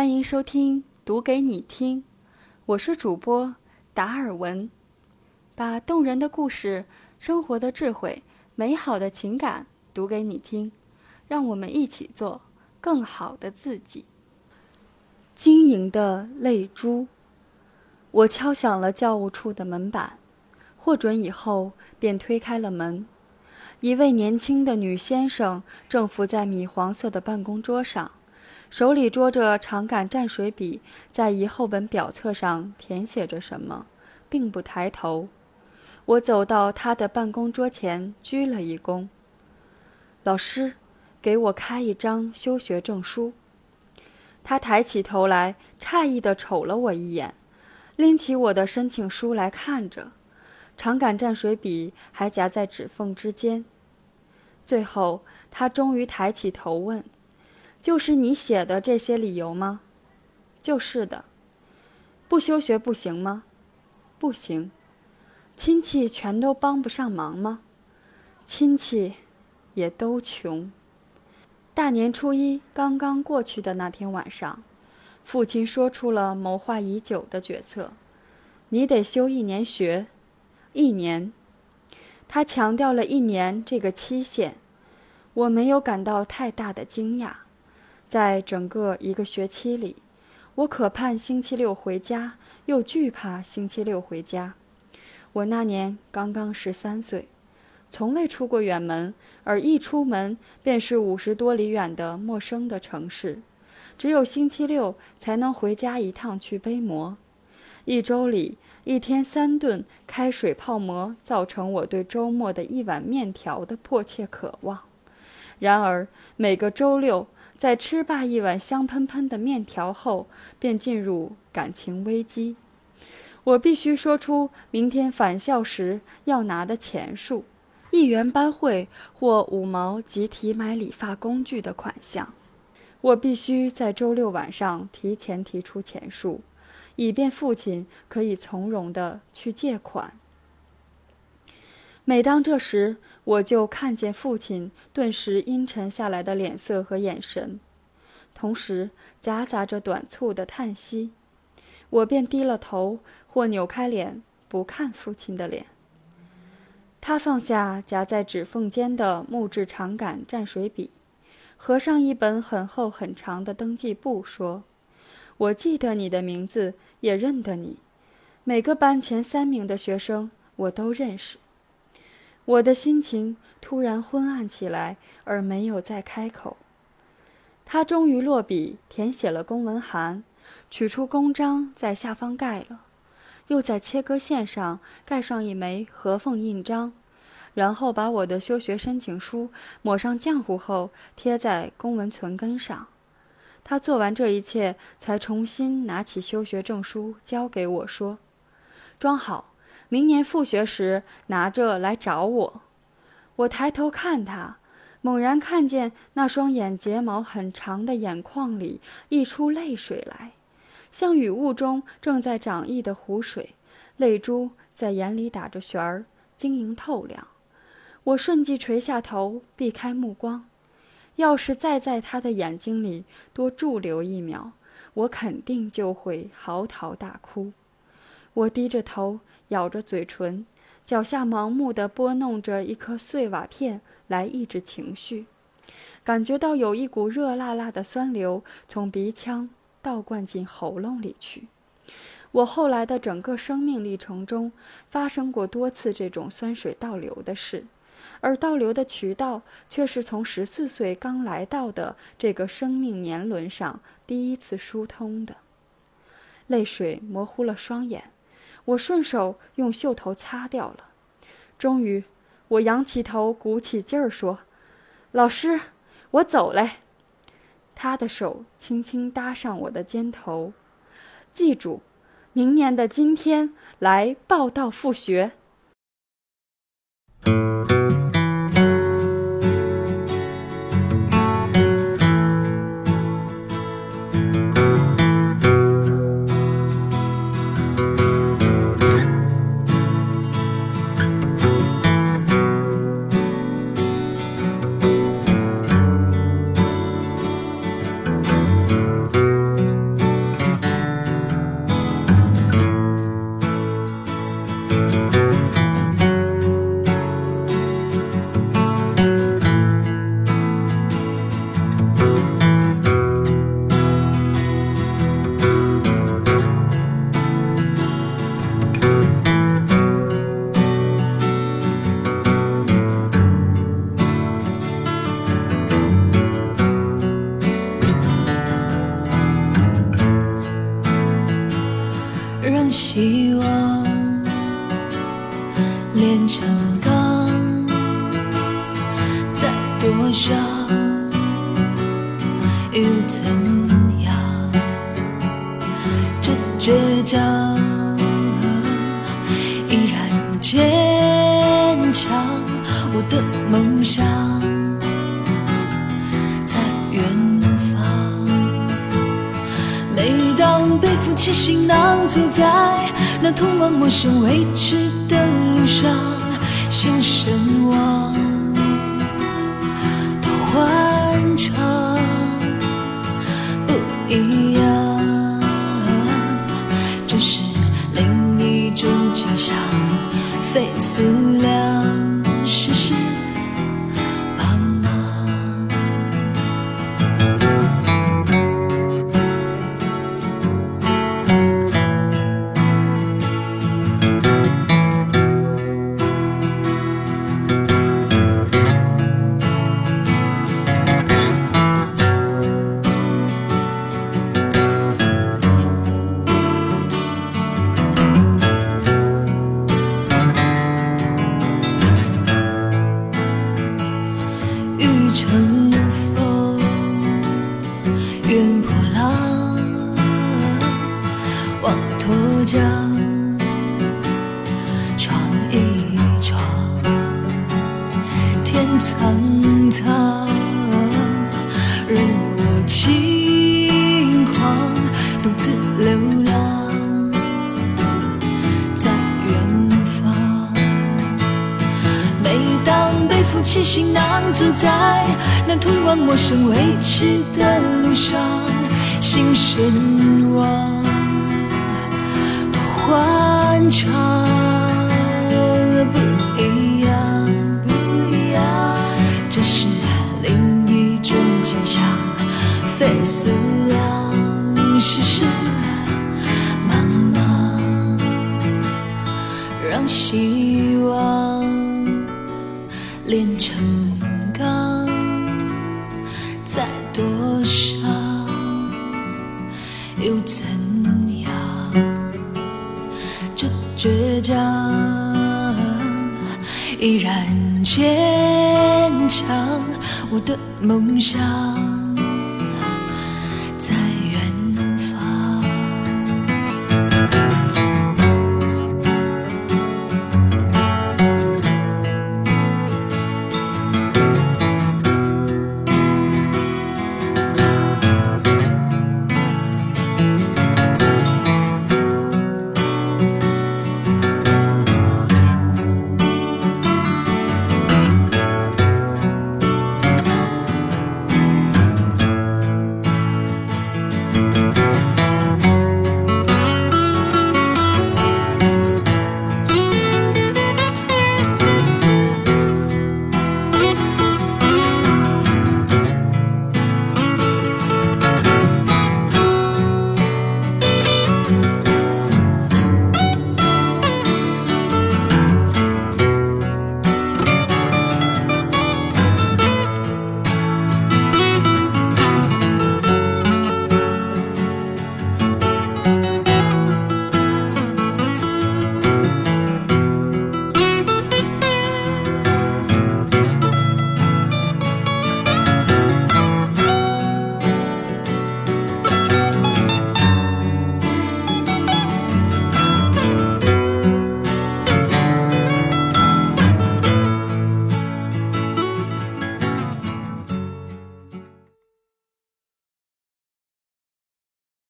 欢迎收听《读给你听》，我是主播达尔文，把动人的故事、生活的智慧、美好的情感读给你听，让我们一起做更好的自己。晶莹的泪珠，我敲响了教务处的门板，获准以后便推开了门。一位年轻的女先生正伏在米黄色的办公桌上。手里捉着长杆蘸水笔，在一厚本表册上填写着什么，并不抬头。我走到他的办公桌前，鞠了一躬。老师，给我开一张休学证书。他抬起头来，诧异地瞅了我一眼，拎起我的申请书来看着，长杆蘸水笔还夹在指缝之间。最后，他终于抬起头问。就是你写的这些理由吗？就是的。不休学不行吗？不行。亲戚全都帮不上忙吗？亲戚也都穷。大年初一刚刚过去的那天晚上，父亲说出了谋划已久的决策：你得休一年学，一年。他强调了一年这个期限。我没有感到太大的惊讶。在整个一个学期里，我可盼星期六回家，又惧怕星期六回家。我那年刚刚十三岁，从未出过远门，而一出门便是五十多里远的陌生的城市，只有星期六才能回家一趟去背馍。一周里一天三顿开水泡馍，造成我对周末的一碗面条的迫切渴望。然而每个周六。在吃罢一碗香喷喷的面条后，便进入感情危机。我必须说出明天返校时要拿的钱数：一元班会或五毛集体买理发工具的款项。我必须在周六晚上提前提出钱数，以便父亲可以从容地去借款。每当这时，我就看见父亲顿时阴沉下来的脸色和眼神，同时夹杂着短促的叹息，我便低了头或扭开脸，不看父亲的脸。他放下夹在指缝间的木质长杆蘸水笔，合上一本很厚很长的登记簿，说：“我记得你的名字，也认得你。每个班前三名的学生，我都认识。”我的心情突然昏暗起来，而没有再开口。他终于落笔填写了公文函，取出公章在下方盖了，又在切割线上盖上一枚合缝印章，然后把我的休学申请书抹上浆糊后贴在公文存根上。他做完这一切，才重新拿起休学证书交给我说：“装好。”明年复学时拿着来找我。我抬头看他，猛然看见那双眼睫毛很长的眼眶里溢出泪水来，像雨雾中正在涨溢的湖水，泪珠在眼里打着旋儿，晶莹透亮。我瞬即垂下头，避开目光。要是再在他的眼睛里多驻留一秒，我肯定就会嚎啕大哭。我低着头。咬着嘴唇，脚下盲目地拨弄着一颗碎瓦片来抑制情绪，感觉到有一股热辣辣的酸流从鼻腔倒灌进喉咙里去。我后来的整个生命历程中发生过多次这种酸水倒流的事，而倒流的渠道却是从十四岁刚来到的这个生命年轮上第一次疏通的。泪水模糊了双眼。我顺手用袖头擦掉了。终于，我仰起头，鼓起劲儿说：“老师，我走嘞。”他的手轻轻搭上我的肩头。记住，明年的今天来报到复学。希望炼成钢，再多少又怎样？这倔强依然坚强，我的梦想背负起行囊，走在那通往陌生未知的闯一闯。天苍苍，任我轻狂，独自流浪在远方。每当背负起行囊，走在那通往陌生未知的路上，心神往欢畅，不一依然坚强我的梦想在